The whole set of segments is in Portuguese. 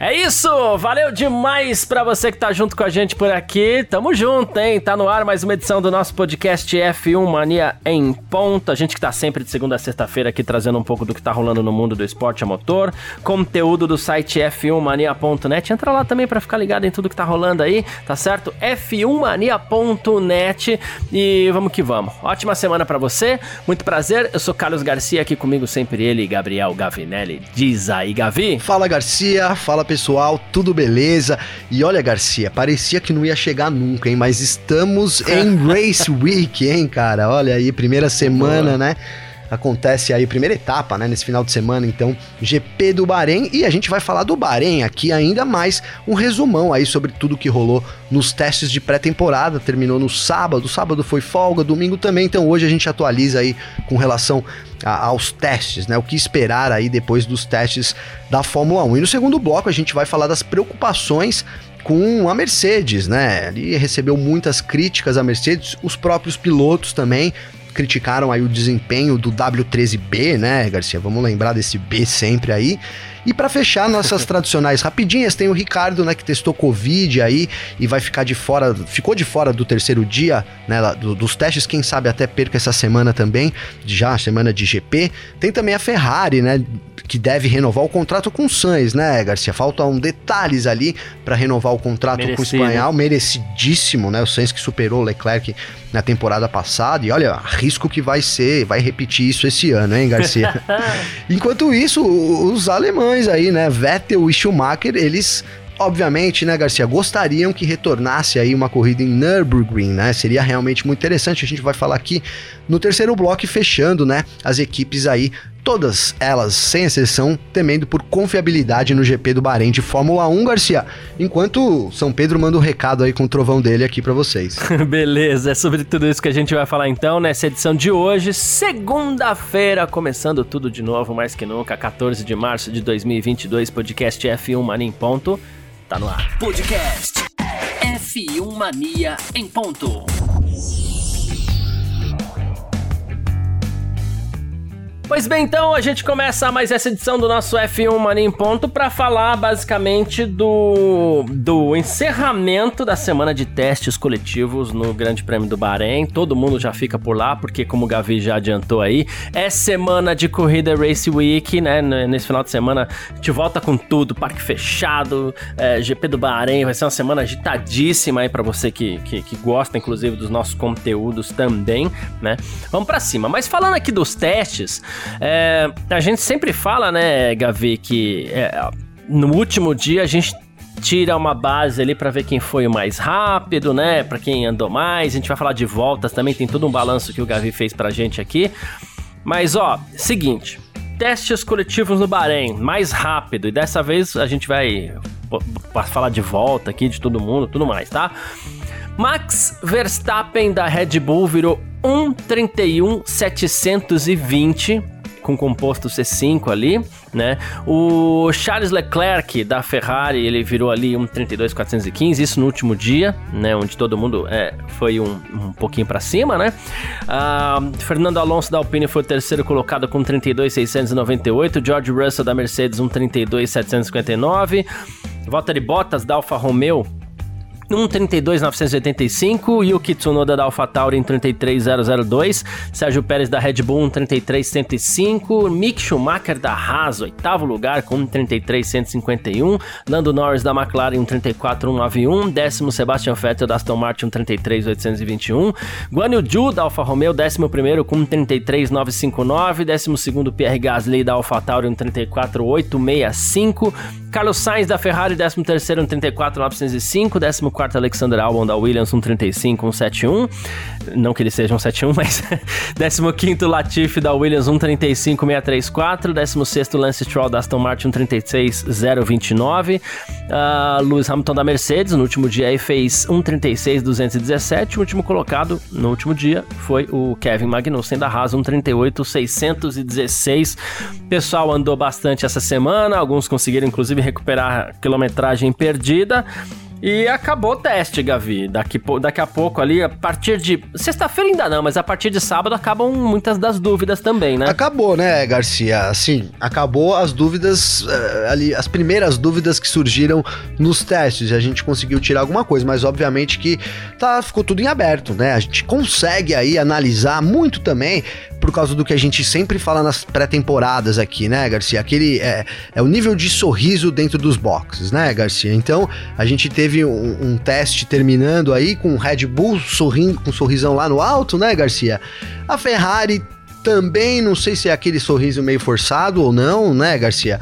É isso! Valeu demais pra você que tá junto com a gente por aqui. Tamo junto, hein? Tá no ar mais uma edição do nosso podcast F1 Mania em ponta. A gente que tá sempre de segunda a sexta-feira aqui trazendo um pouco do que tá rolando no mundo do esporte a motor. Conteúdo do site f1mania.net. Entra lá também pra ficar ligado em tudo que tá rolando aí, tá certo? f1mania.net e vamos que vamos. Ótima semana pra você. Muito prazer. Eu sou Carlos Garcia, aqui comigo sempre ele, Gabriel Gavinelli. Diz aí, Gavi. Fala Garcia, fala pessoal, tudo beleza? E olha, Garcia, parecia que não ia chegar nunca, hein? Mas estamos em Race Week, hein, cara? Olha aí, primeira semana, né? Acontece aí, primeira etapa, né, nesse final de semana, então, GP do Bahrein, e a gente vai falar do Bahrein aqui ainda mais, um resumão aí sobre tudo que rolou nos testes de pré-temporada, terminou no sábado, sábado foi folga, domingo também, então hoje a gente atualiza aí com relação a, aos testes, né, o que esperar aí depois dos testes da Fórmula 1. E no segundo bloco a gente vai falar das preocupações com a Mercedes, né? Ali recebeu muitas críticas a Mercedes, os próprios pilotos também criticaram aí o desempenho do W13B, né, Garcia? Vamos lembrar desse B sempre aí. E para fechar nossas tradicionais rapidinhas, tem o Ricardo, né, que testou Covid aí e vai ficar de fora, ficou de fora do terceiro dia, né, do, dos testes, quem sabe até perca essa semana também, já semana de GP. Tem também a Ferrari, né, que deve renovar o contrato com o Sainz, né, Garcia? Faltam detalhes ali para renovar o contrato Merecido. com o espanhol, merecidíssimo, né? O Sainz que superou o Leclerc na temporada passada e olha, risco que vai ser, vai repetir isso esse ano, hein, Garcia? Enquanto isso, os alemães aí, né, Vettel e Schumacher, eles obviamente, né, Garcia, gostariam que retornasse aí uma corrida em Nürburgring, né? Seria realmente muito interessante. A gente vai falar aqui no terceiro bloco, fechando, né, as equipes aí todas elas, sem exceção, temendo por confiabilidade no GP do Bahrein de Fórmula 1, Garcia. Enquanto São Pedro manda o um recado aí com o trovão dele aqui para vocês. Beleza, é sobre tudo isso que a gente vai falar então nessa edição de hoje, segunda-feira, começando tudo de novo, mais que nunca, 14 de março de 2022, podcast F1 Mania em ponto, tá no ar. Podcast F1 Mania em ponto. Pois bem, então a gente começa mais essa edição do nosso F1 Mania em Ponto para falar basicamente do, do encerramento da semana de testes coletivos no Grande Prêmio do Bahrein. Todo mundo já fica por lá, porque como o Gavi já adiantou aí, é semana de corrida Race Week, né? Nesse final de semana a gente volta com tudo, parque fechado, é, GP do Bahrein, vai ser uma semana agitadíssima aí para você que, que, que gosta, inclusive, dos nossos conteúdos também, né? Vamos para cima. Mas falando aqui dos testes. É, a gente sempre fala, né, Gavi, que é, no último dia a gente tira uma base ali para ver quem foi o mais rápido, né? Para quem andou mais. A gente vai falar de voltas também, tem todo um balanço que o Gavi fez pra gente aqui. Mas ó, seguinte, testes coletivos no Bahrein, mais rápido. E dessa vez a gente vai falar de volta aqui de todo mundo, tudo mais, tá? Max Verstappen da Red Bull virou 1,31,720 com composto C5 ali, né? O Charles Leclerc da Ferrari, ele virou ali um 32.415, isso no último dia, né? Onde todo mundo é, foi um, um pouquinho para cima, né? Uh, Fernando Alonso da Alpine foi o terceiro colocado com 32.698, George Russell da Mercedes um 32.759, Valtteri Bottas da Alfa Romeo 1,32,985, Yuki Tsunoda da AlphaTauri em 33,002, Sérgio Pérez da Red Bull em 33,105, Mick Schumacher da Haas, oitavo lugar com 1,33,151, Lando Norris da McLaren em 34,191, décimo Sebastian Vettel da Aston Martin 33,821, Guan Yu Zhu da Alfa Romeo, décimo primeiro com 33,959, décimo segundo Pierre Gasly da AlphaTauri em 34,865, Carlos Sainz da Ferrari, décimo terceiro em 34,905, décimo 14 Alexander Albon da Williams 135, 171. Não que ele seja um 71, mas 15 Latifi da Williams 135, 634. 16 Lance Stroll da Aston Martin 136, 029. Uh, Lewis Hamilton da Mercedes no último dia aí fez 136, 217. O último colocado no último dia foi o Kevin Magnussen da Haas 138, 616. O pessoal andou bastante essa semana, alguns conseguiram inclusive recuperar a quilometragem perdida. E acabou o teste, Gavi. Daqui, daqui a pouco ali, a partir de. Sexta-feira ainda não, mas a partir de sábado acabam muitas das dúvidas também, né? Acabou, né, Garcia? Assim, acabou as dúvidas uh, ali, as primeiras dúvidas que surgiram nos testes. A gente conseguiu tirar alguma coisa, mas obviamente que tá, ficou tudo em aberto, né? A gente consegue aí analisar muito também por causa do que a gente sempre fala nas pré-temporadas aqui, né, Garcia? Aquele é, é, o nível de sorriso dentro dos boxes, né, Garcia? Então, a gente teve um, um teste terminando aí com o Red Bull sorrindo, com um sorrisão lá no alto, né, Garcia? A Ferrari também, não sei se é aquele sorriso meio forçado ou não, né, Garcia?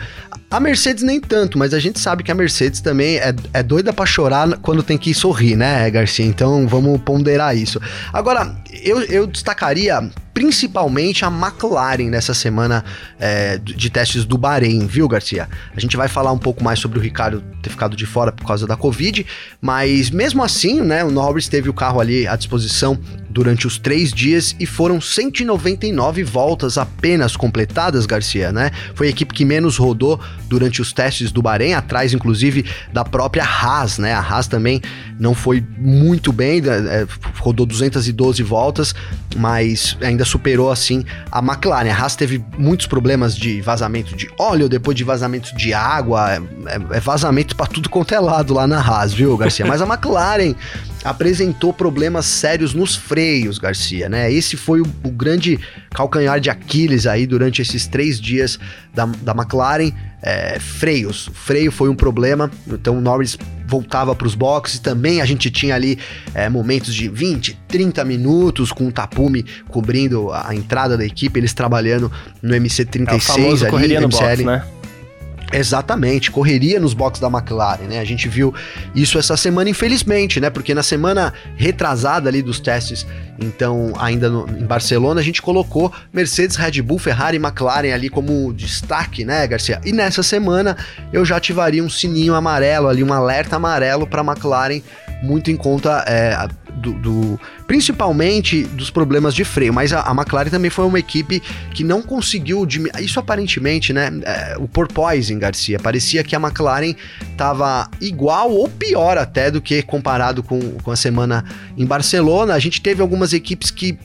A Mercedes nem tanto, mas a gente sabe que a Mercedes também é, é doida para chorar quando tem que sorrir, né, Garcia? Então vamos ponderar isso. Agora, eu, eu destacaria principalmente a McLaren nessa semana é, de testes do Bahrein, viu, Garcia? A gente vai falar um pouco mais sobre o Ricardo ter ficado de fora por causa da Covid, mas mesmo assim, né, o Norris teve o carro ali à disposição durante os três dias e foram 199 voltas apenas completadas, Garcia, né? Foi a equipe que menos rodou durante os testes do Bahrein, atrás inclusive da própria Haas, né? A Haas também não foi muito bem, é, rodou 212 voltas, mas ainda superou assim a McLaren. A Haas teve muitos problemas de vazamento de óleo, depois de vazamento de água, é, é vazamento para tudo quanto é lado lá na Haas, viu, Garcia? Mas a McLaren apresentou problemas sérios nos freios, Garcia, né? Esse foi o, o grande calcanhar de Aquiles aí durante esses três dias da, da McLaren. É, freios, freio foi um problema, então o Norris voltava para os boxes. Também a gente tinha ali é, momentos de 20, 30 minutos com o Tapume cobrindo a, a entrada da equipe, eles trabalhando no MC36 é, ali, no box, né? Exatamente, correria nos boxes da McLaren, né? A gente viu isso essa semana, infelizmente, né? Porque na semana retrasada ali dos testes, então, ainda no, em Barcelona, a gente colocou Mercedes, Red Bull, Ferrari e McLaren ali como destaque, né, Garcia? E nessa semana eu já ativaria um sininho amarelo ali, um alerta amarelo para McLaren, muito em conta é, do, do, principalmente dos problemas de freio, mas a, a, McLaren também foi uma equipe que não conseguiu isso aparentemente, né? É, o porpoising, Garcia, parecia que a McLaren estava igual ou pior até do que comparado com, com a semana em Barcelona. A gente teve algumas equipes que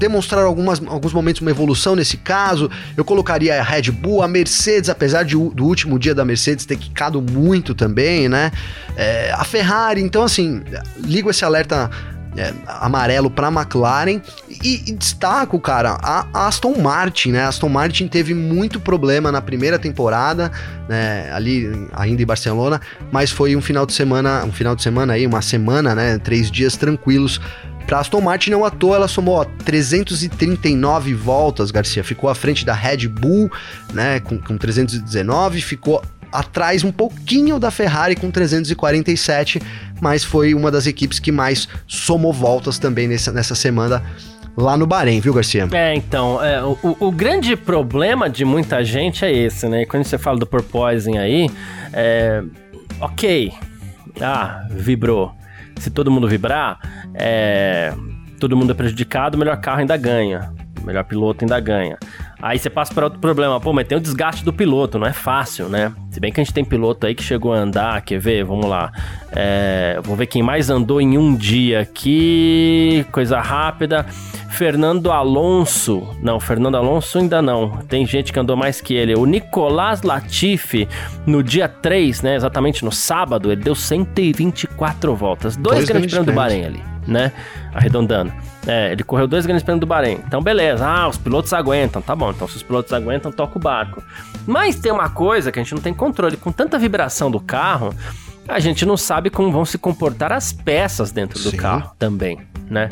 demonstraram algumas, alguns momentos uma evolução nesse caso. Eu colocaria a Red Bull, a Mercedes, apesar de, do último dia da Mercedes ter quicado muito também, né? É, a Ferrari, então assim, ligo esse alerta é, amarelo para a McLaren e, e, destaco, cara, a, Aston Martin, né? A Aston Martin teve muito problema na primeira temporada, né? Ali ainda em Barcelona, mas foi um final de semana, um final de semana aí, uma semana, né? Três dias tranquilos para Aston Martin não à toa, ela somou ó, 339 voltas, Garcia. Ficou à frente da Red Bull, né, com, com 319, ficou atrás um pouquinho da Ferrari com 347, mas foi uma das equipes que mais somou voltas também nessa, nessa semana lá no Bahrein, viu, Garcia? É, então, é, o, o, grande problema de muita gente é esse, né? Quando você fala do porpoising aí, é, ok, ah, vibrou se todo mundo vibrar, é, todo mundo é prejudicado, o melhor carro ainda ganha. Melhor piloto ainda ganha. Aí você passa para outro problema. Pô, mas tem o desgaste do piloto, não é fácil, né? Se bem que a gente tem piloto aí que chegou a andar, quer ver? Vamos lá. É, vamos ver quem mais andou em um dia aqui. Coisa rápida. Fernando Alonso. Não, Fernando Alonso ainda não. Tem gente que andou mais que ele. O Nicolás Latifi, no dia 3, né? Exatamente no sábado, ele deu 124 voltas. Dois, Dois grandes prêmios do Bahrein ali, né? Arredondando. É, ele correu dois grandes prêmios do Bahrein. Então, beleza. Ah, os pilotos aguentam. Tá bom, então se os pilotos aguentam, toca o barco. Mas tem uma coisa que a gente não tem controle. Com tanta vibração do carro, a gente não sabe como vão se comportar as peças dentro do Sim. carro também, né?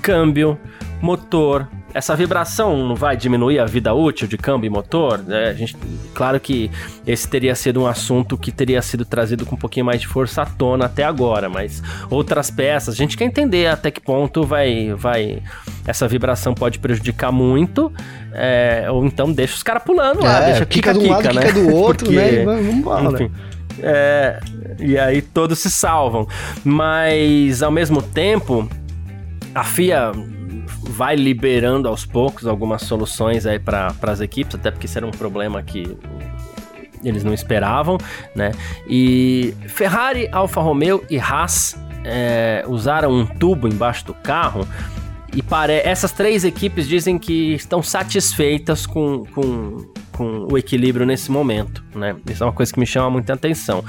Câmbio, motor, essa vibração não vai diminuir a vida útil de câmbio e motor? É, a gente, claro que esse teria sido um assunto que teria sido trazido com um pouquinho mais de força à tona até agora, mas outras peças, a gente quer entender até que ponto vai, vai essa vibração pode prejudicar muito, é, ou então deixa os caras pulando lá, É, deixa quica de um lado, né? quica do outro, Porque- né? Vamos embora. enfim. É, e aí todos se salvam. Mas ao mesmo tempo, a FIA vai liberando aos poucos algumas soluções aí para as equipes, até porque isso era um problema que eles não esperavam, né? E Ferrari, Alfa Romeo e Haas é, usaram um tubo embaixo do carro e pare... essas três equipes dizem que estão satisfeitas com, com, com o equilíbrio nesse momento, né? Isso é uma coisa que me chama muita atenção.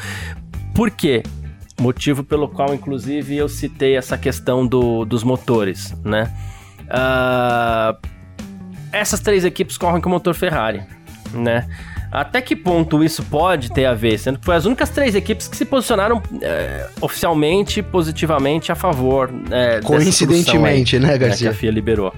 Por quê? Motivo pelo qual, inclusive, eu citei essa questão do, dos motores, né? Ah, essas três equipes correm com o motor Ferrari, né? Até que ponto isso pode ter a ver? Sendo que foi as únicas três equipes que se posicionaram é, oficialmente, positivamente a favor. é, Coincidentemente, né, aí, que Garcia? a FIA liberou.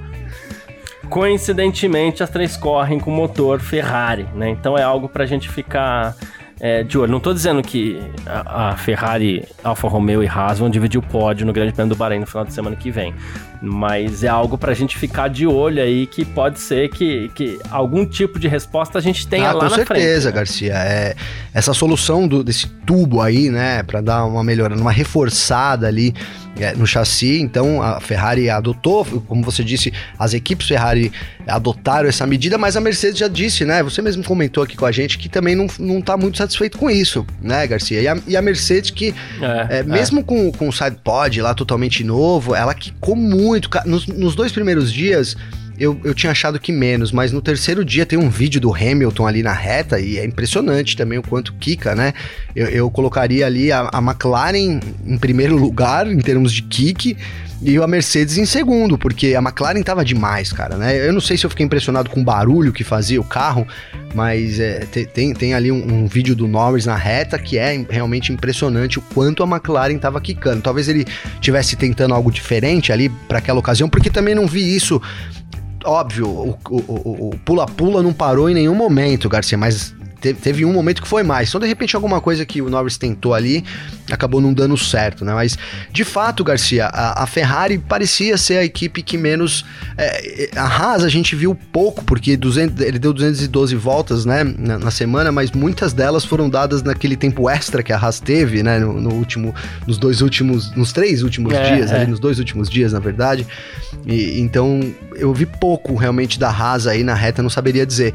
Coincidentemente, as três correm com motor Ferrari, né? Então é algo pra gente ficar é, de olho. Não tô dizendo que a, a Ferrari, Alfa Romeo e Haas vão dividir o pódio no Grande Prêmio do Bahrein no final de semana que vem. Mas é algo pra gente ficar de olho aí que pode ser que, que algum tipo de resposta a gente tenha ah, lá com na certeza, frente. né? Garcia. É, essa solução do- desse tubo aí, né, Pra dar uma melhorada, uma reforçada ali é, no chassi. Então a Ferrari adotou, como você disse, as equipes Ferrari adotaram essa medida, mas a Mercedes já disse, né? Você mesmo comentou aqui com a gente que também não, não tá muito satisfeito com isso, né, Garcia? E a, e a Mercedes que É, é, é. mesmo com, com o sidepod lá totalmente novo, ela quicou muito. Nos, nos dois primeiros dias, eu, eu tinha achado que menos, mas no terceiro dia tem um vídeo do Hamilton ali na reta e é impressionante também o quanto quica, né? Eu, eu colocaria ali a, a McLaren em primeiro lugar em termos de kick. E a Mercedes em segundo, porque a McLaren tava demais, cara, né? Eu não sei se eu fiquei impressionado com o barulho que fazia o carro, mas é, te- tem, tem ali um, um vídeo do Norris na reta que é realmente impressionante o quanto a McLaren tava quicando. Talvez ele tivesse tentando algo diferente ali para aquela ocasião, porque também não vi isso. Óbvio, o pula-pula não parou em nenhum momento, Garcia, mas te- teve um momento que foi mais. Então, de repente, alguma coisa que o Norris tentou ali acabou não dando certo, né? Mas, de fato, Garcia, a, a Ferrari parecia ser a equipe que menos. é, a Haas a gente viu pouco, porque 200 ele deu 212 voltas, né, na, na semana, mas muitas delas foram dadas naquele tempo extra que a Haas teve, né, no, no último, nos dois últimos, nos três últimos É, dias, é. ali, nos dois últimos dias, na verdade. E, então, eu vi pouco realmente da Haas aí na reta, não saberia dizer.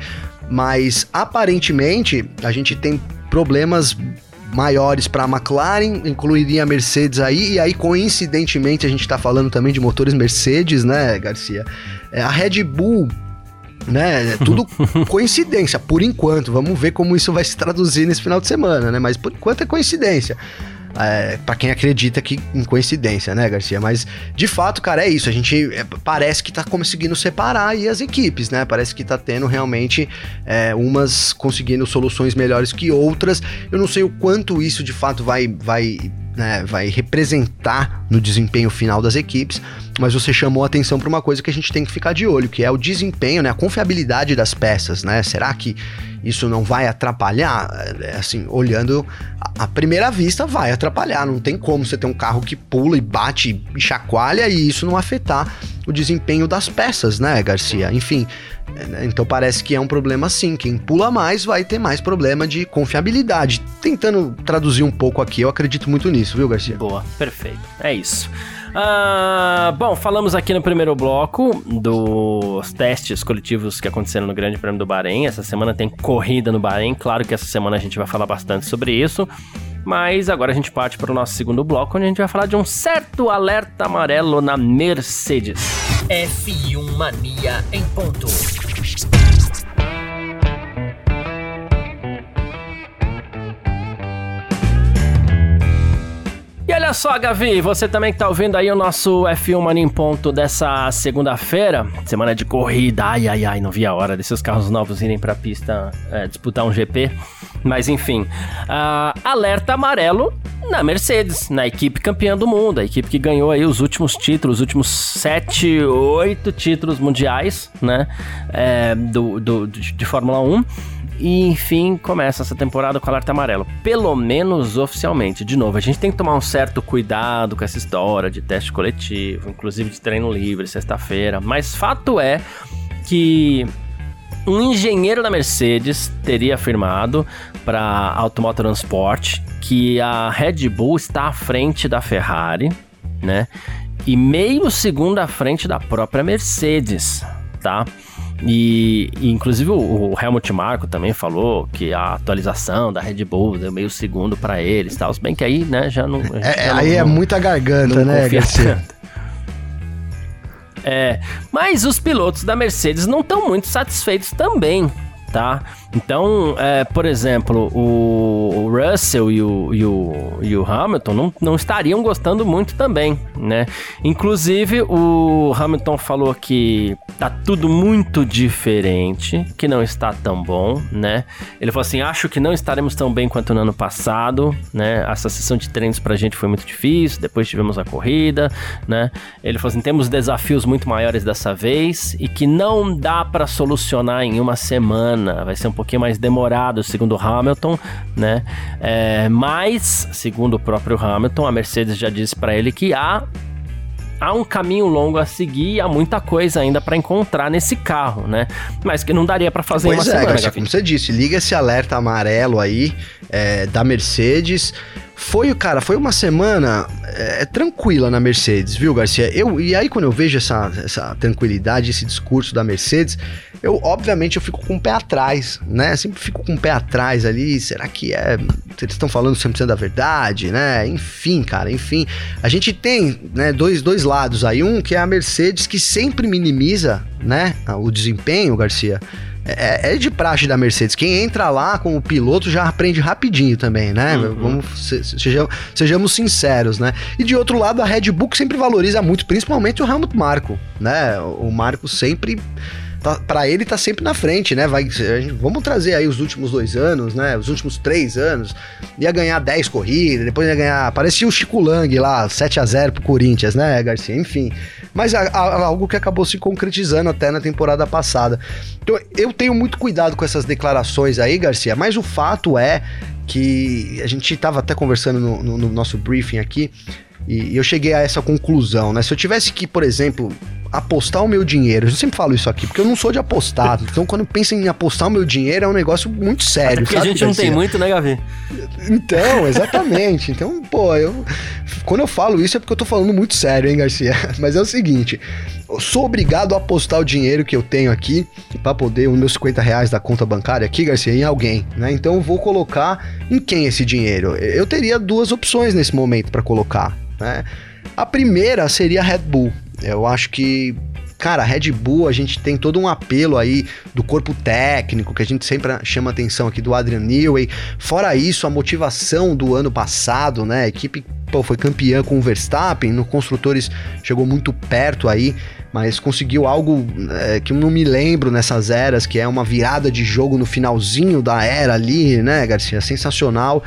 Mas aparentemente a gente tem problemas maiores para a McLaren, incluiria a Mercedes aí, e aí coincidentemente a gente tá falando também de motores Mercedes, né, Garcia? É, a Red Bull né? É tudo coincidência, por enquanto. Vamos ver como isso vai se traduzir nesse final de semana, né? Mas por enquanto é coincidência. É, para quem acredita que em coincidência, né, Garcia? Mas de fato, cara, é isso. A gente é, parece que tá conseguindo separar aí as equipes, né? Parece que tá tendo realmente é, umas conseguindo soluções melhores que outras. Eu não sei o quanto isso de fato vai, vai, né, vai representar no desempenho final das equipes, mas você chamou a atenção para uma coisa que a gente tem que ficar de olho, que é o desempenho, né, a confiabilidade das peças, né? Será que isso não vai atrapalhar? É, Assim, olhando à primeira vista, vai atrapalhar. Não tem como você ter um carro que pula e bate e chacoalha e isso não afetar o desempenho das peças, né, Garcia? Enfim, é, então parece que é um problema sim. Quem pula mais vai ter mais problema de confiabilidade. Tentando traduzir um pouco aqui, eu acredito muito nisso, viu, Garcia? Boa, perfeito. É isso. Ah, bom, falamos aqui no primeiro bloco dos testes coletivos que aconteceram no Grande Prêmio do Bahrein. Essa semana tem corrida no Bahrein. Claro que essa semana a gente vai falar bastante sobre isso. Mas agora a gente parte para o nosso segundo bloco, onde a gente vai falar de um certo alerta amarelo na Mercedes. F1 Mania em ponto. E olha só, Gavi, você também que tá ouvindo aí o nosso F1 Mania em Ponto dessa segunda-feira, semana de corrida, ai, ai, ai, não vi a hora desses carros novos irem pra pista é, disputar um GP, mas enfim, uh, alerta amarelo na Mercedes, na equipe campeã do mundo, a equipe que ganhou aí os últimos títulos, os últimos sete, oito títulos mundiais, né, é, do, do, de Fórmula 1, e enfim, começa essa temporada com alerta amarelo. Pelo menos oficialmente. De novo, a gente tem que tomar um certo cuidado com essa história de teste coletivo, inclusive de treino livre, sexta-feira. Mas fato é que um engenheiro da Mercedes teria afirmado para Automotor que a Red Bull está à frente da Ferrari, né? E meio segundo à frente da própria Mercedes, tá? E, e, inclusive o, o Helmut Marko também falou que a atualização da Red Bull deu meio segundo para eles, tal. Se bem que aí, né, já não. É, já aí não, é muita garganta, né, Garcia? É, mas os pilotos da Mercedes não estão muito satisfeitos também, tá? Então, é, por exemplo, o, Russell e o, e o, e o Hamilton não, não estariam gostando muito também, né? Inclusive, o Hamilton falou que tá tudo muito diferente, que não está tão bom, né? Ele falou assim: acho que não estaremos tão bem quanto no ano passado, né? Essa sessão de treinos pra gente foi muito difícil, depois tivemos a corrida, né? Ele falou assim: temos desafios muito maiores dessa vez e que não dá para solucionar em uma semana, vai ser um mais demorado, segundo Hamilton, né? É, mas, segundo o próprio Hamilton, a Mercedes já disse para ele que há há um caminho longo a seguir e há muita coisa ainda para encontrar nesse carro, né? Mas que não daria para fazer pois uma é, semana, Garcia, como você disse, liga esse alerta amarelo aí é, da Mercedes. Foi, cara, foi uma semana é, tranquila na Mercedes, viu, Garcia? Eu, e aí, quando eu vejo essa, essa tranquilidade, esse discurso da Mercedes, eu, obviamente, eu fico com o pé atrás, né? Sempre fico com o pé atrás ali. Será que é. Eles estão falando 100% da verdade, né? Enfim, cara, enfim. A gente tem né, dois, dois lados aí. Um que é a Mercedes, que sempre minimiza, né? O desempenho, Garcia. É, é, de praxe da Mercedes. Quem entra lá como piloto já aprende rapidinho também, né? Uhum. Vamos, sejamos, sejamos sinceros, né? E de outro lado, a Red Bull sempre valoriza muito, principalmente o Helmut Marko, né? O Marco sempre tá, para ele tá sempre na frente, né? Vai, gente, vamos trazer aí os últimos dois anos, né? Os últimos três anos. Ia ganhar 10 corridas, depois ia ganhar. Parecia o Chico Lang lá, 7 a 0 pro Corinthians, né, Garcia? Enfim. Mas a, a, algo que acabou se concretizando até na temporada passada. Então, eu tenho muito cuidado com essas declarações aí, Garcia, mas o fato é que a gente estava até conversando no, no, no nosso briefing aqui. E eu cheguei a essa conclusão, né? Se eu tivesse que, por exemplo, apostar o meu dinheiro. Eu sempre falo isso aqui, porque eu não sou de apostar. Então, quando eu penso em apostar o meu dinheiro, é um negócio muito sério. porque sabe, a gente não tem muito, né, Gavi? Então, exatamente. então, pô, eu. Quando eu falo isso é porque eu tô falando muito sério, hein, Garcia? Mas é o seguinte: eu sou obrigado a apostar o dinheiro que eu tenho aqui para poder, os meus 50 reais da conta bancária aqui, Garcia, em alguém, né? Então eu vou colocar em quem esse dinheiro? Eu teria duas opções nesse momento para colocar, né? A primeira seria a Red Bull. Eu acho que cara, Red Bull, a gente tem todo um apelo aí do corpo técnico, que a gente sempre chama atenção aqui do Adrian Newey. Fora isso, a motivação do ano passado, né? A equipe pô, foi campeã com o Verstappen, no Construtores chegou muito perto aí, mas conseguiu algo é, que eu não me lembro nessas eras, que é uma virada de jogo no finalzinho da era ali, né, Garcia? Sensacional.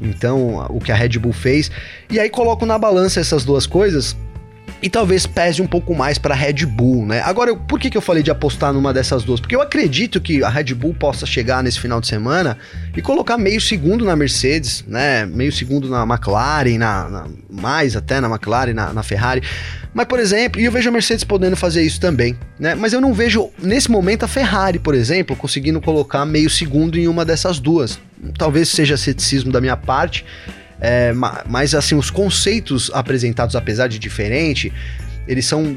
Então, o que a Red Bull fez. E aí coloco na balança essas duas coisas e talvez pese um pouco mais para Red Bull, né? Agora, por que, que eu falei de apostar numa dessas duas? Porque eu acredito que a Red Bull possa chegar nesse final de semana e colocar meio segundo na Mercedes, né? Meio segundo na McLaren, na, na mais até na McLaren, na, na, Ferrari. Mas, por exemplo, e eu vejo a Mercedes podendo fazer isso também, né? Mas eu não vejo, nesse momento, a Ferrari, por exemplo, conseguindo colocar meio segundo em uma dessas duas. Talvez seja ceticismo da minha parte, é, mas assim, os conceitos apresentados, apesar de diferente, eles são.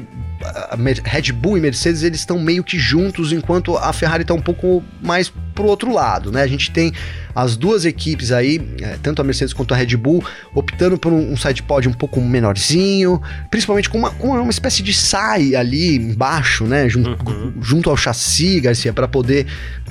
Red Bull e Mercedes eles estão meio que juntos, enquanto a Ferrari está um pouco mais pro outro lado, né? A gente tem as duas equipes aí, é, tanto a Mercedes quanto a Red Bull, optando por um, um side pod um pouco menorzinho, principalmente com uma, com uma espécie de sai ali embaixo, né? Junto, uhum. junto ao chassi, Garcia, para poder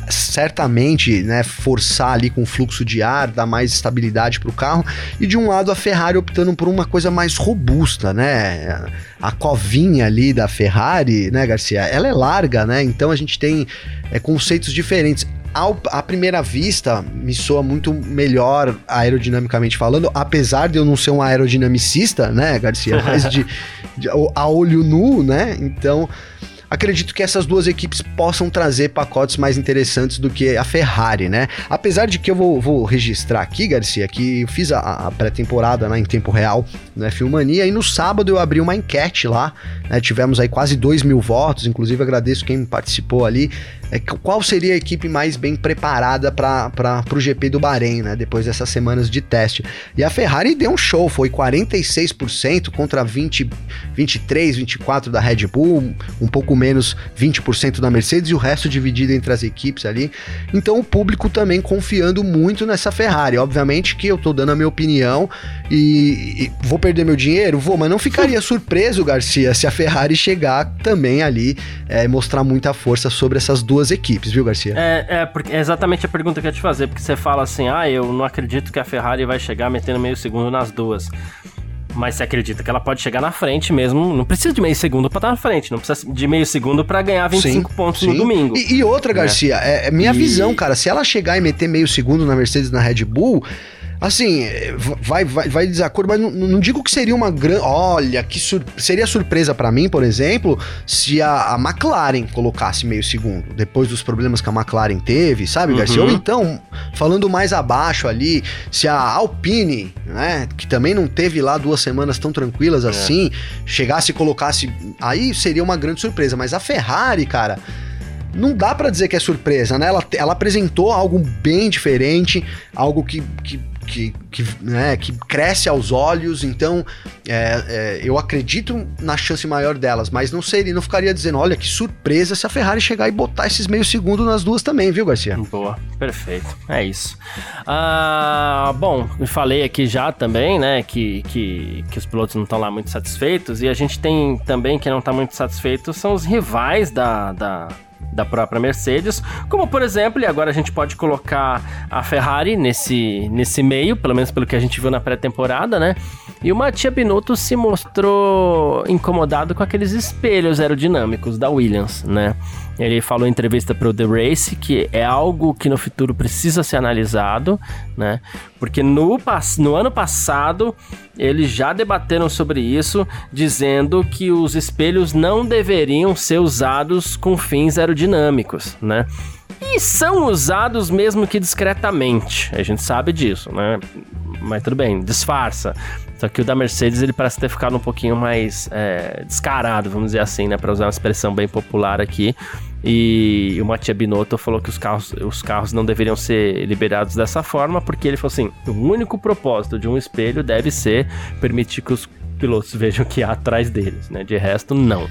certamente né, forçar ali com fluxo de ar, dar mais estabilidade para o carro. E de um lado a Ferrari optando por uma coisa mais robusta, né? A covinha ali da Ferrari, né, Garcia? Ela é larga, né? Então a gente tem é, conceitos diferentes. Ao, à primeira vista, me soa muito melhor aerodinamicamente falando, apesar de eu não ser um aerodinamicista, né, Garcia? Mas de, de a olho nu, né? Então acredito que essas duas equipes possam trazer pacotes mais interessantes do que a Ferrari, né? Apesar de que eu vou, vou registrar aqui, Garcia, que eu fiz a, a pré-temporada né, em tempo real no F1 Mania e no sábado eu abri uma enquete lá, né? Tivemos aí quase 2 mil votos, inclusive agradeço quem participou ali é, qual seria a equipe mais bem preparada para o GP do Bahrein, né? Depois dessas semanas de teste. E a Ferrari deu um show, foi 46% contra 20, 23, 24 da Red Bull, um pouco menos 20% da Mercedes e o resto dividido entre as equipes ali. Então o público também confiando muito nessa Ferrari. Obviamente que eu tô dando a minha opinião e, e vou perder meu dinheiro? Vou, mas não ficaria surpreso, Garcia, se a Ferrari chegar também ali, é, mostrar muita força sobre essas duas duas equipes, viu, Garcia? É, é, porque é exatamente a pergunta que eu ia te fazer, porque você fala assim, ah, eu não acredito que a Ferrari vai chegar metendo meio segundo nas duas. Mas você acredita que ela pode chegar na frente mesmo. Não precisa de meio segundo pra estar na frente. Não precisa de meio segundo para ganhar 25 sim, pontos sim. no domingo. E, e outra, né? Garcia, é, é minha e... visão, cara. Se ela chegar e meter meio segundo na Mercedes na Red Bull, Assim, vai, vai, vai desacordo, mas não, não digo que seria uma grande. Olha, que sur... seria surpresa para mim, por exemplo, se a, a, McLaren colocasse meio segundo, depois dos problemas que a McLaren teve, sabe, uhum. Garcia? Ou então, falando mais abaixo ali, se a Alpine, né, que também não teve lá duas semanas tão tranquilas é. assim, chegasse e colocasse. Aí seria uma grande surpresa, mas a Ferrari, cara não dá para dizer que é surpresa, né? Ela, ela apresentou algo bem diferente, algo que, que que, que, né, que cresce aos olhos, então é, é, eu acredito na chance maior delas, mas não seria, não ficaria dizendo, olha que surpresa se a Ferrari chegar e botar esses meio segundo nas duas também, viu, Garcia? Boa, perfeito, é isso. Ah, bom, falei aqui já também, né, que, que, que os pilotos não estão lá muito satisfeitos, e a gente tem também que não está muito satisfeito são os rivais da, da da própria Mercedes, como por exemplo, e agora a gente pode colocar a Ferrari nesse, nesse meio, pelo menos pelo que a gente viu na pré-temporada, né? E o Mattia Binotto se mostrou incomodado com aqueles espelhos aerodinâmicos da Williams, né? Ele falou em entrevista para o The Race que é algo que no futuro precisa ser analisado, né? Porque no, no ano passado eles já debateram sobre isso, dizendo que os espelhos não deveriam ser usados com fins aerodinâmicos, né? E são usados mesmo que discretamente, a gente sabe disso, né? Mas tudo bem, disfarça. Só que o da Mercedes ele parece ter ficado um pouquinho mais é, descarado, vamos dizer assim, né? Para usar uma expressão bem popular aqui. E o Mattia Binotto falou que os carros, os carros não deveriam ser liberados dessa forma, porque ele falou assim: o único propósito de um espelho deve ser permitir que os pilotos vejam o que há atrás deles, né? De resto, não.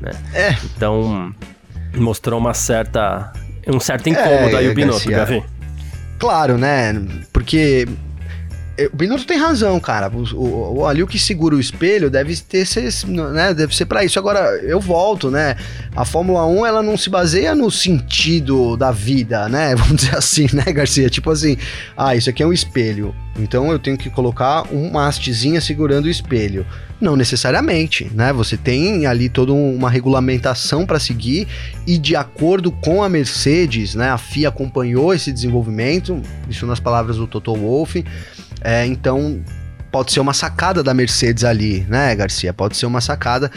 Né? É. Então, mostrou uma certa. um certo incômodo é, aí o Binotto, Gavi. Claro, né? Porque o Binotto tem razão, cara. O, o, ali o que segura o espelho deve ter ser, né, deve ser para isso. Agora, eu volto, né? A Fórmula 1, ela não se baseia no sentido da vida, né? Vamos dizer assim, né, Garcia? Tipo assim, ah, isso aqui é um espelho. Então eu tenho que colocar uma hastezinha segurando o espelho. Não necessariamente, né? Você tem ali toda uma regulamentação para seguir e de acordo com a Mercedes, né? A FIA acompanhou esse desenvolvimento, isso nas palavras do Toto Wolff. É, então pode ser uma sacada da Mercedes ali, né, Garcia? Pode ser uma sacada.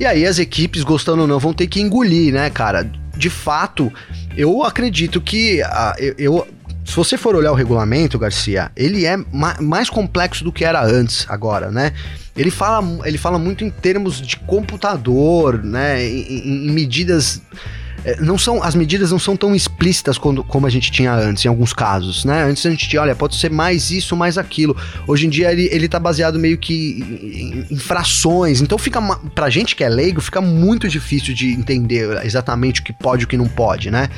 E aí as equipes, gostando ou não, vão ter que engolir, né, cara? De fato, eu acredito que uh, eu, eu se você for olhar o regulamento, Garcia, ele é ma mais complexo do que era antes, agora, né? Ele fala, ele fala muito em termos de computador, né? Em, em medidas não são as medidas não são tão explícitas quando, como a gente tinha antes, em alguns casos, né? Antes a gente tinha, olha, pode ser mais isso, mais aquilo. Hoje em dia ele, ele tá baseado meio que em, em frações, então fica, pra gente que é leigo, fica muito difícil de entender exatamente o que pode e o que não pode, né?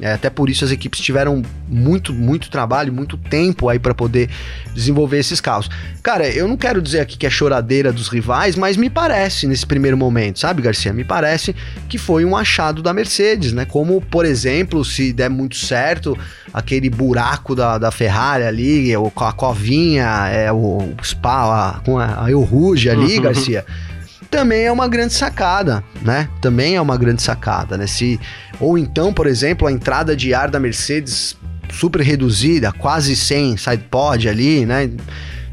É, até por isso as equipes tiveram muito, muito trabalho, muito tempo aí para poder desenvolver esses carros. Cara, eu não quero dizer aqui que é choradeira dos rivais, mas me parece nesse primeiro momento, sabe, Garcia? Me parece que foi um achado da Mercedes, né? Como, por exemplo, se der muito certo, aquele buraco da, da Ferrari ali, a covinha, é, o, o spa, a, com a, a El Rouge ali, uhum. Garcia também é uma grande sacada, né? Também é uma grande sacada, né? Se, ou então, por exemplo, a entrada de ar da Mercedes super reduzida, quase sem sidepod ali, né?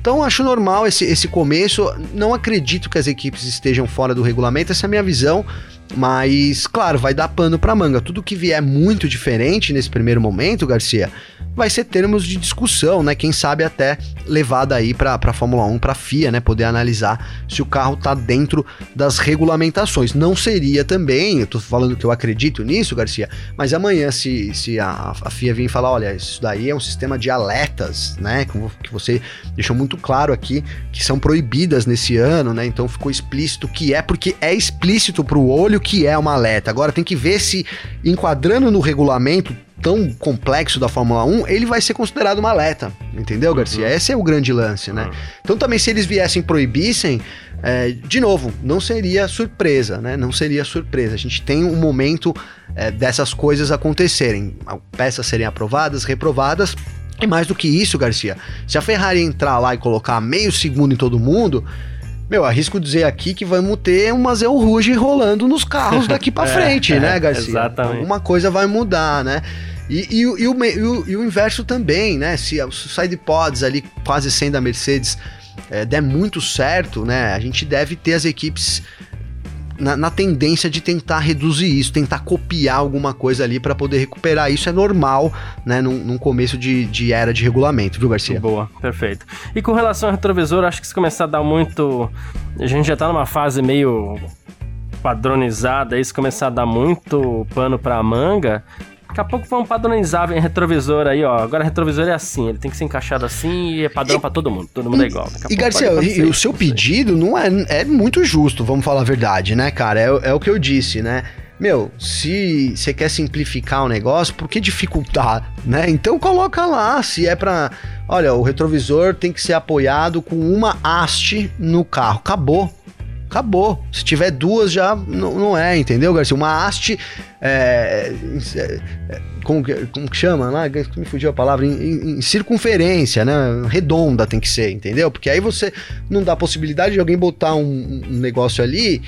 Então acho normal esse, esse começo. Não acredito que as equipes estejam fora do regulamento, essa é a minha visão. Mas, claro, vai dar pano para manga. Tudo que vier muito diferente nesse primeiro momento, Garcia, vai ser termos de discussão, né? Quem sabe até levada aí para a Fórmula 1, para a FIA, né? Poder analisar se o carro tá dentro das regulamentações. Não seria também, eu tô falando que eu acredito nisso, Garcia, mas amanhã se, se a, a FIA vir falar, olha, isso daí é um sistema de alertas, né? Que você deixou muito claro aqui que são proibidas nesse ano, né? Então ficou explícito que é, porque é explícito para o olho que é uma alerta. Agora tem que ver se enquadrando no regulamento tão complexo da Fórmula 1, ele vai ser considerado uma alerta, entendeu, Garcia? Uhum. Esse é o grande lance, né? Uhum. Então também se eles viessem proibissem, é, de novo, não seria surpresa, né? Não seria surpresa. A gente tem um momento é, dessas coisas acontecerem, peças serem aprovadas, reprovadas. E mais do que isso, Garcia, se a Ferrari entrar lá e colocar meio segundo em todo mundo, meu, arrisco dizer aqui que vamos ter uma Zé Rouge rolando nos carros daqui para é, frente, é, né, Garcia? Exatamente. Alguma coisa vai mudar, né? E, e, e, o, e, o, e o inverso também, né? Se os sidepods ali, quase sendo a Mercedes, é, der muito certo, né? A gente deve ter as equipes na, na, tendência de tentar reduzir isso, tentar copiar alguma coisa ali para poder recuperar. Isso é normal, né, num, num começo de, de, era de regulamento, viu, Garcia? Boa, perfeito. E com relação ao retrovisor, acho que se começar a dar muito. A gente já tá numa fase meio padronizada, se começar a dar muito pano pra manga, Daqui a pouco vamos padronizar em retrovisor aí, ó. Agora retrovisor é assim, ele tem que ser encaixado assim e é padrão para todo mundo. Todo mundo é igual. E Garcia, e, o seu pedido não é, é muito justo, vamos falar a verdade, né, cara? É, é o que eu disse, né? Meu, se você quer simplificar o negócio, por que dificultar, né? Então coloca lá, se é para, olha, o retrovisor tem que ser apoiado com uma haste no carro. Acabou acabou. Se tiver duas, já não, é, entendeu, Garcia? Uma haste. É, é, como, que, como que chama lá? Me fugiu a palavra. Em, em, em, circunferência, né? Redonda tem que ser, entendeu? Porque aí você não dá possibilidade de alguém botar um, um negócio ali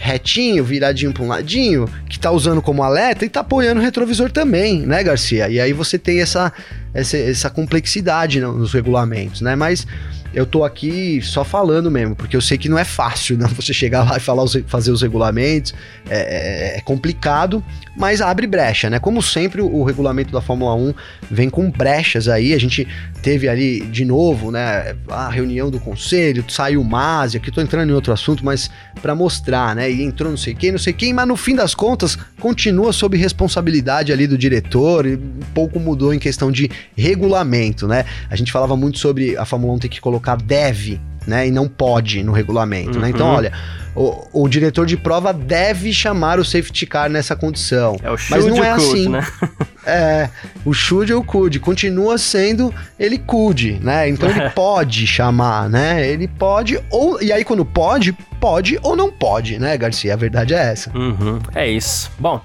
retinho, viradinho para um ladinho, que tá usando como alerta e tá apoiando o retrovisor também, né, Garcia? E aí você tem essa, essa, essa complexidade nos regulamentos, né? Mas eu tô aqui só falando mesmo, porque eu sei que não é fácil, né? Você chegar lá e falar os, fazer os regulamentos, é, é, é, complicado, mas abre brecha, né? Como sempre, o, regulamento da Fórmula 1 vem com brechas aí. A gente teve ali de novo, né? A reunião do conselho, saiu o Masi, aqui tô entrando em outro assunto, mas para mostrar, né? E entrou não sei quem, não sei quem, mas no fim das contas continua sob responsabilidade ali do diretor e pouco mudou em questão de regulamento, né? A gente falava muito sobre a Fórmula 1 ter que colocar deve, né? E não pode no regulamento, uhum. né? Então, uhum. olha, o, o, diretor de prova deve chamar o safety car nessa condição. É o mas não é assim. né? é, o should ou could continua sendo ele could, né? Então ele pode chamar, né? Ele pode ou e aí quando pode, pode ou não pode, né, Garcia? A verdade é essa. Uhum, é isso. Bom,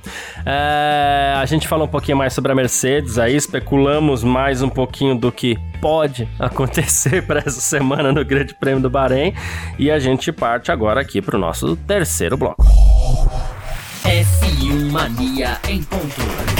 é, a gente falou um pouquinho mais sobre a Mercedes, aí especulamos mais um pouquinho do que pode acontecer para essa semana no Grande Prêmio do Bahrein e a gente parte agora aqui para o nosso terceiro bloco. F1 Mania em ponto.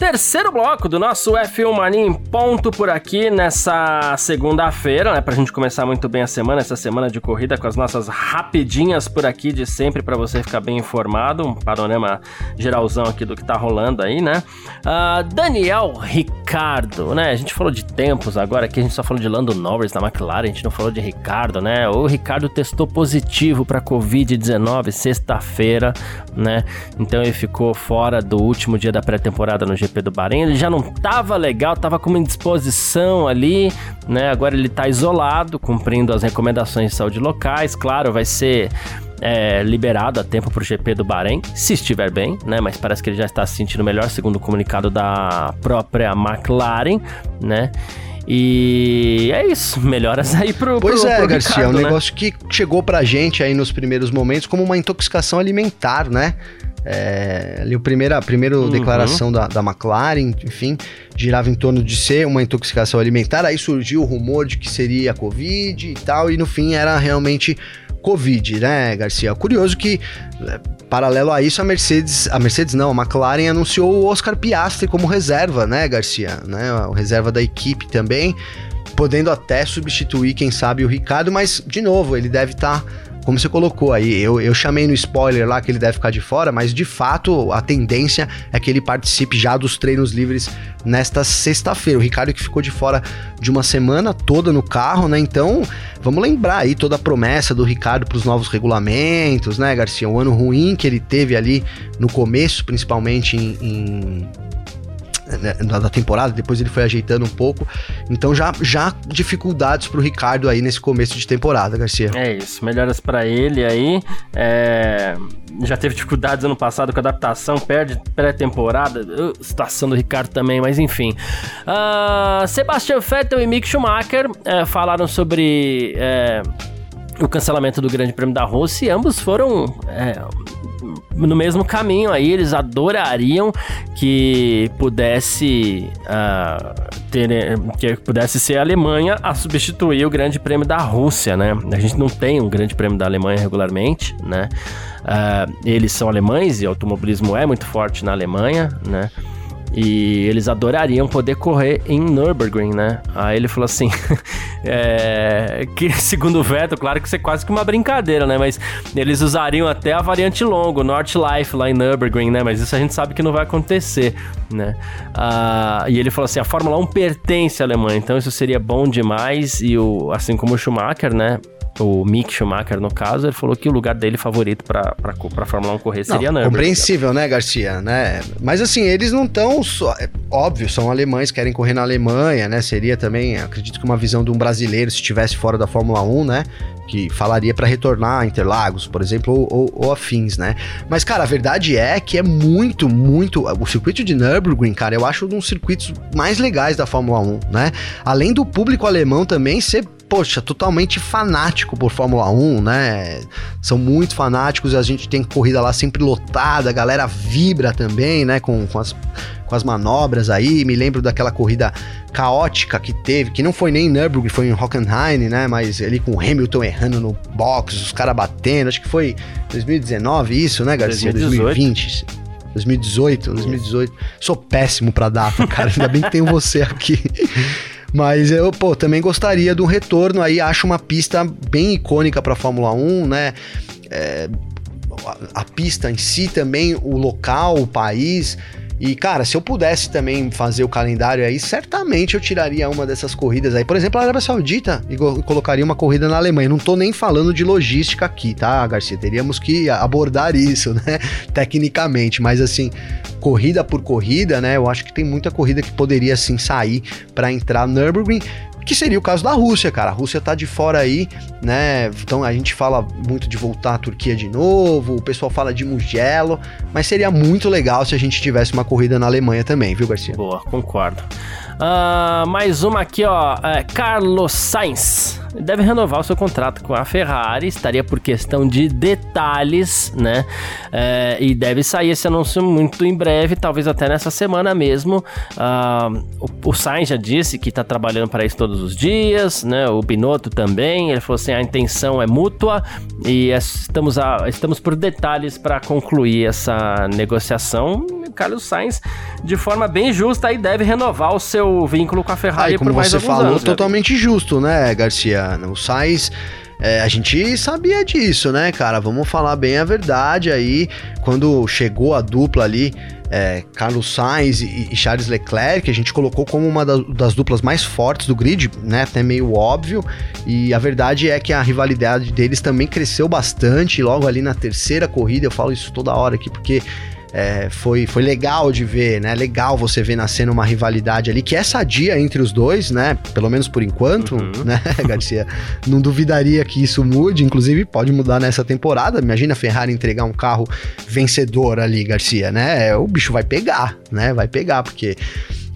Terceiro bloco do nosso F1 Mania em ponto por aqui nessa segunda-feira, né? Pra gente começar muito bem a semana, essa semana de corrida com as nossas rapidinhas por aqui de sempre para você ficar bem informado, um panorama geralzão aqui do que tá rolando aí, né? Uh, Daniel Ricardo, né? A gente falou de tempos agora aqui, a gente só falou de Lando Norris na McLaren, a gente não falou de Ricardo, né? O Ricardo testou positivo para Covid-19 sexta-feira, né? Então ele ficou fora do último dia da pré-temporada no GP GP do Bahrein, ele já não tava legal, tava com uma indisposição ali, né? Agora ele tá isolado, cumprindo as recomendações de saúde locais. Claro, vai ser é, liberado a tempo para o GP do Bahrein, se estiver bem, né? Mas parece que ele já está se sentindo melhor, segundo o comunicado da própria McLaren, né? E é isso, melhoras aí pro Pois pro, é, pro Garcia, Ricardo, é um né? negócio que chegou pra gente aí nos primeiros momentos como uma intoxicação alimentar, né? É, ali o primeira, a primeira Uhum. declaração da, da McLaren, enfim, girava em torno de ser uma intoxicação alimentar. Aí surgiu o rumor de que seria Covid e tal, e no fim era realmente Covid, né, Garcia? Curioso que, é, paralelo a isso, a Mercedes, a Mercedes não, a McLaren anunciou o Oscar Piastri como reserva, né, Garcia? Né, o reserva da equipe também, podendo até substituir, quem sabe, o Ricardo, mas, de novo, ele deve estar. Como você colocou aí, eu, eu chamei no spoiler lá que ele deve ficar de fora, mas de fato a tendência é que ele participe já dos treinos livres nesta sexta-feira. O Ricardo que ficou de fora de uma semana toda no carro, né? Então, vamos lembrar aí toda a promessa do Ricardo para os novos regulamentos, né, Garcia? O ano ruim que ele teve ali no começo, principalmente em, em da temporada, depois ele foi ajeitando um pouco. Então já, já dificuldades pro Ricardo aí nesse começo de temporada, Garcia. É isso, melhoras pra ele aí. É, Já teve dificuldades ano passado com adaptação, perde pré-temporada. Uh, Situação do Ricardo também, mas enfim. Ah, Sebastian Vettel e Mick Schumacher é, falaram sobre é, o cancelamento do Grande Prêmio da Rússia e ambos foram. é, no mesmo caminho aí, eles adorariam que pudesse ah, ter, que pudesse ser a Alemanha a substituir o Grande Prêmio da Rússia, né? A gente não tem um Grande Prêmio da Alemanha regularmente, né? Ah, eles são alemães e o automobilismo é muito forte na Alemanha, né? E eles adorariam poder correr em Nürburgring, né? Aí ele falou assim: é, que segundo o Vettel, claro que isso é quase que uma brincadeira, né? Mas eles usariam até a variante longo, North Life, lá em Nürburgring, né? Mas isso a gente sabe que não vai acontecer, né? Ah, e ele falou assim: a Fórmula 1 pertence à Alemanha, então isso seria bom demais. E o, assim como o Schumacher, né? O Mick Schumacher, no caso, ele falou que o lugar dele favorito pra, pra, pra Fórmula 1 correr seria Nürburgring. compreensível, né, Garcia? Né? Mas assim, eles não estão só. é óbvio, são alemães, querem correr na Alemanha, né? Seria também, acredito que uma visão de um brasileiro se estivesse fora da Fórmula 1, né? Que falaria para retornar a Interlagos, por exemplo, ou, ou, ou afins, né? Mas, cara, a verdade é que é muito, muito. O circuito de Nürburgring, cara, eu acho um dos circuitos mais legais da Fórmula 1, né? Além do público alemão também ser poxa, totalmente fanático por Fórmula 1, né? São muito fanáticos, a gente tem corrida lá sempre lotada, a galera vibra também, né? Com, com, as, com as manobras aí. Me lembro daquela corrida caótica que teve, que não foi nem em Nürburgring, foi em Hockenheim, né? Mas ali com o Hamilton errando no box, os caras batendo. Acho que foi 2019 isso, né, Garcia? 2018. 2020. 2018, 2018. Sou péssimo pra data, cara. Ainda bem que tenho você aqui. Mas eu, pô, também gostaria de um retorno aí. Acho uma pista bem icônica pra Fórmula 1, né? É, a, a pista em si também, o local, o país. E, cara, se eu pudesse também fazer o calendário aí, certamente eu tiraria uma dessas corridas aí. Por exemplo, a Arábia Saudita e colocaria uma corrida na Alemanha. Não tô nem falando de logística aqui, tá, Garcia? Teríamos que abordar isso, né? Tecnicamente. Mas, assim, corrida por corrida, né? Eu acho que tem muita corrida que poderia, assim, sair para entrar no Nürburgring. Que seria o caso da Rússia, cara. A Rússia tá de fora aí, né? Então a gente fala muito de voltar à Turquia de novo, o pessoal fala de Mugello, mas seria muito legal se a gente tivesse uma corrida na Alemanha também, viu, Garcia? Boa, concordo. Ah, mais uma aqui, ó. É, Carlos Sainz deve renovar o seu contrato com a Ferrari. Estaria por questão de detalhes, né? É, e deve sair esse anúncio muito em breve, talvez até nessa semana mesmo. Ah, o, o Sainz já disse que tá trabalhando para isso todos os dias, né? O Binotto também. Ele falou assim: a intenção é mútua e estamos, a- estamos por detalhes para concluir essa negociação. O Carlos Sainz, de forma bem justa, aí deve renovar o seu vínculo com a Ferrari como por mais você alguns falou, anos. né? totalmente justo, né, Garcia? O Sainz. é, a gente sabia disso, né, cara? Vamos falar bem a verdade aí. Quando chegou a dupla ali, é, Carlos Sainz e, e Charles Leclerc, a gente colocou como uma da- das duplas mais fortes do grid, né? Até meio óbvio. E a verdade é que a rivalidade deles também cresceu bastante. Logo ali na terceira corrida, eu falo isso toda hora aqui, porque é, foi, foi legal de ver, né? Legal você ver nascendo uma rivalidade ali que é sadia entre os dois, né? Pelo menos por enquanto, uhum. né, Garcia? Não duvidaria que isso mude, inclusive pode mudar nessa temporada. Imagina a Ferrari entregar um carro vencedor ali, Garcia, né? O bicho vai pegar, né? Vai pegar, porque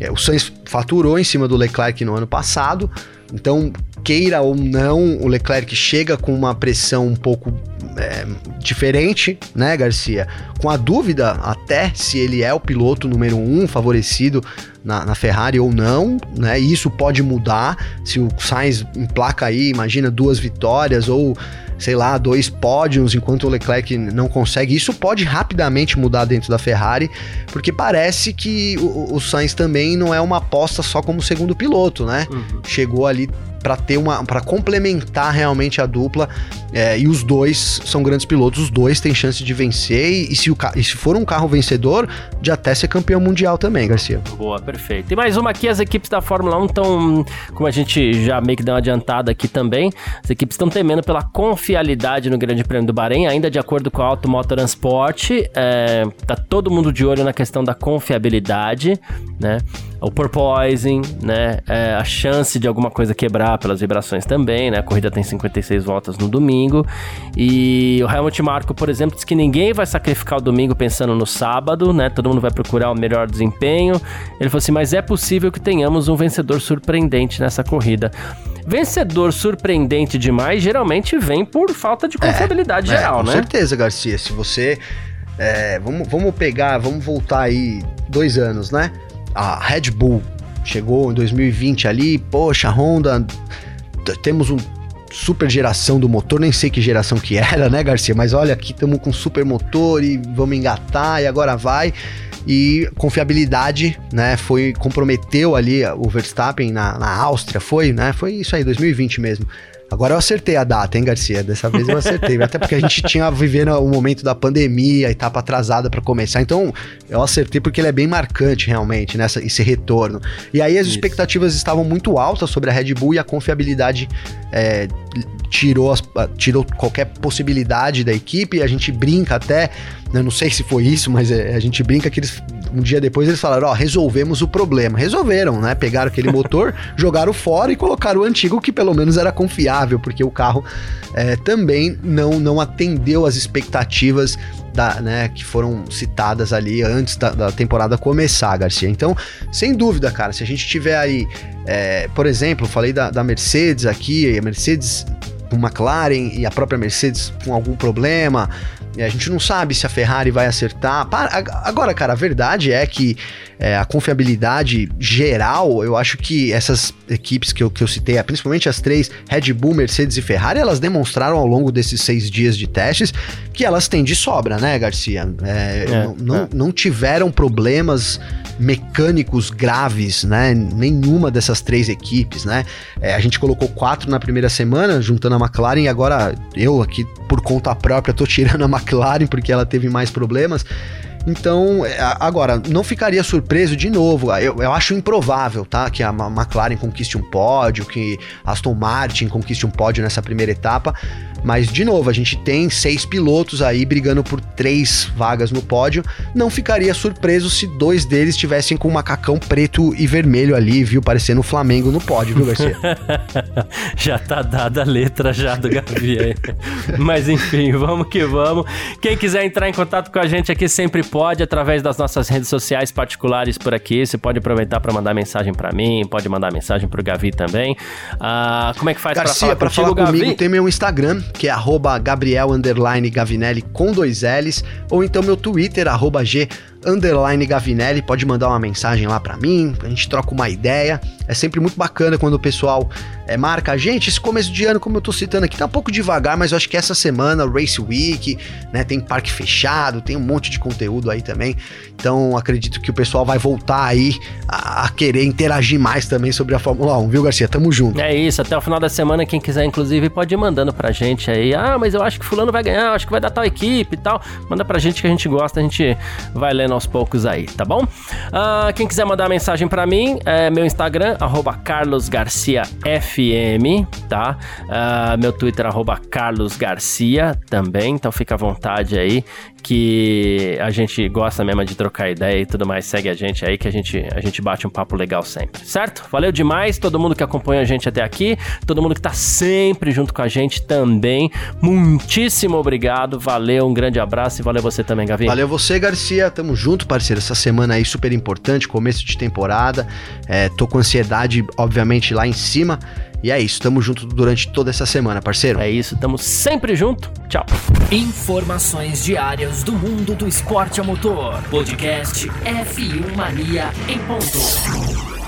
é, o Sainz faturou em cima do Leclerc no ano passado, então queira ou não, o Leclerc chega com uma pressão um pouco é, diferente, né, Garcia? Com a dúvida até se ele é o piloto número um favorecido na, na, Ferrari ou não, né? E isso pode mudar se o Sainz emplaca aí, imagina duas vitórias ou sei lá, dois pódios enquanto o Leclerc não consegue. Isso pode rapidamente mudar dentro da Ferrari, porque parece que o, o Sainz também não é uma aposta só como segundo piloto, né? Uhum. Chegou ali para ter uma para complementar realmente a dupla é, e os dois são grandes pilotos, os dois têm chance de vencer e, se, o, e se for um carro vencedor, de até ser campeão mundial também, Garcia. Boa, perfeito. E mais uma aqui, as equipes da Fórmula 1 estão, como a gente já meio que deu uma adiantada aqui também, as equipes estão temendo pela confiabilidade no Grande Prêmio do Bahrein, ainda de acordo com a Auto Transport, é, tá todo mundo de olho na questão da confiabilidade, né? O porpoising, né? É, a chance de alguma coisa quebrar pelas vibrações também, né? A corrida tem 56 voltas no domingo. E o Helmut Marko, por exemplo, diz que ninguém vai sacrificar o domingo pensando no sábado, né? Todo mundo vai procurar o melhor desempenho. Ele falou assim: mas é possível que tenhamos um vencedor surpreendente nessa corrida. Vencedor surpreendente demais geralmente vem por falta de é, confiabilidade é, geral, é, com né? Com certeza, Garcia. Se você. É, vamos, vamos pegar, vamos voltar aí dois anos, né? A Red Bull chegou em 2020 ali, poxa, Honda, temos um super geração do motor, nem sei que geração que era, né, Garcia? Mas olha, aqui estamos com super motor e vamos engatar e agora vai. E confiabilidade, né, foi comprometeu ali o Verstappen na, na Áustria, foi, né? Foi isso aí, 2020 mesmo. Agora eu acertei a data, hein, Garcia? Dessa vez eu acertei. Até porque a gente tinha vivendo o momento da pandemia, etapa atrasada para começar. Então eu acertei porque ele é bem marcante realmente, nessa esse retorno. E aí as Isso. expectativas estavam muito altas sobre a Red Bull e a confiabilidade é, tirou, as, tirou qualquer possibilidade da equipe. A gente brinca até, né, não sei se foi isso, mas é, a gente brinca que eles um dia depois eles falaram, ó, resolvemos o problema. Resolveram, né? Pegaram aquele motor, jogaram fora e colocaram o antigo que pelo menos era confiável, porque o carro é, também não, não atendeu as expectativas da, né, que foram citadas ali antes da, da, temporada começar, Garcia. Então, sem dúvida, cara, se a gente tiver aí, é, por exemplo, falei da, da Mercedes aqui, a Mercedes com McLaren e a própria Mercedes com algum problema, a gente não sabe se a Ferrari vai acertar. Agora, cara, a verdade é que é, a confiabilidade geral, eu acho que essas equipes que eu, que eu citei, principalmente as três, Red Bull, Mercedes e Ferrari, elas demonstraram ao longo desses seis dias de testes que elas têm de sobra, né, Garcia? É, é, não, não, é. não tiveram problemas mecânicos graves, né? Nenhuma dessas três equipes, né? É, a gente colocou quatro na primeira semana, juntando a McLaren, e agora eu aqui, por conta própria, tô tirando a McLaren porque ela teve mais problemas. Então, é, agora, não ficaria surpreso de novo. Eu, eu acho improvável, tá? Que a McLaren conquiste um pódio, que Aston Martin conquiste um pódio nessa primeira etapa. Mas, de novo, a gente tem seis pilotos aí brigando por três vagas no pódio. Não ficaria surpreso se dois deles tivessem com um macacão preto e vermelho ali, viu? Parecendo o Flamengo no pódio, viu, Garcia? já tá dada a letra já do Gabriel. Mas enfim, vamos que vamos. Quem quiser entrar em contato com a gente aqui sempre pode, através das nossas redes sociais particulares por aqui. Você pode aproveitar para mandar mensagem para mim, pode mandar mensagem pro Gavi também. Ah, como é que faz para falar, pra falar comigo? Gavi? Tem meu Instagram, que é arroba Gabriel Gavinelli com dois L's, ou então meu Twitter, arroba G underline Gavinelli, pode mandar uma mensagem lá para mim, a gente troca uma ideia. É sempre muito bacana quando o pessoal é, marca a gente. Esse começo de ano, como eu tô citando aqui, tá um pouco devagar, mas eu acho que essa semana, Race Week, né, tem parque fechado, tem um monte de conteúdo aí também. Então, acredito que o pessoal vai voltar aí a, a querer interagir mais também sobre a Fórmula 1, viu, Garcia? Tamo junto. É isso, até o final da semana, quem quiser, inclusive, pode ir mandando pra gente aí. Ah, mas eu acho que fulano vai ganhar, acho que vai dar tal equipe e tal. Manda pra gente que a gente gosta, a gente vai lendo aos poucos aí, tá bom? Uh, quem quiser mandar mensagem para mim, é meu Instagram, carlosgarciafm, tá? Uh, meu Twitter, carlosgarcia também, então fica à vontade aí que a gente gosta mesmo de trocar ideia e tudo mais. Segue a gente aí que a gente, a gente bate um papo legal sempre, certo? Valeu demais, todo mundo que acompanha a gente até aqui, todo mundo que tá sempre junto com a gente também. Muitíssimo obrigado, valeu, um grande abraço e valeu você também, Gavi. Valeu você, Garcia, tamo junto, parceiro. Essa semana aí super importante, começo de temporada. É, tô com ansiedade, obviamente, lá em cima. E é isso, tamo junto durante toda essa semana, parceiro. É isso, tamo sempre junto. Tchau. Informações diárias do mundo do esporte a motor. Podcast F1 Mania em ponto.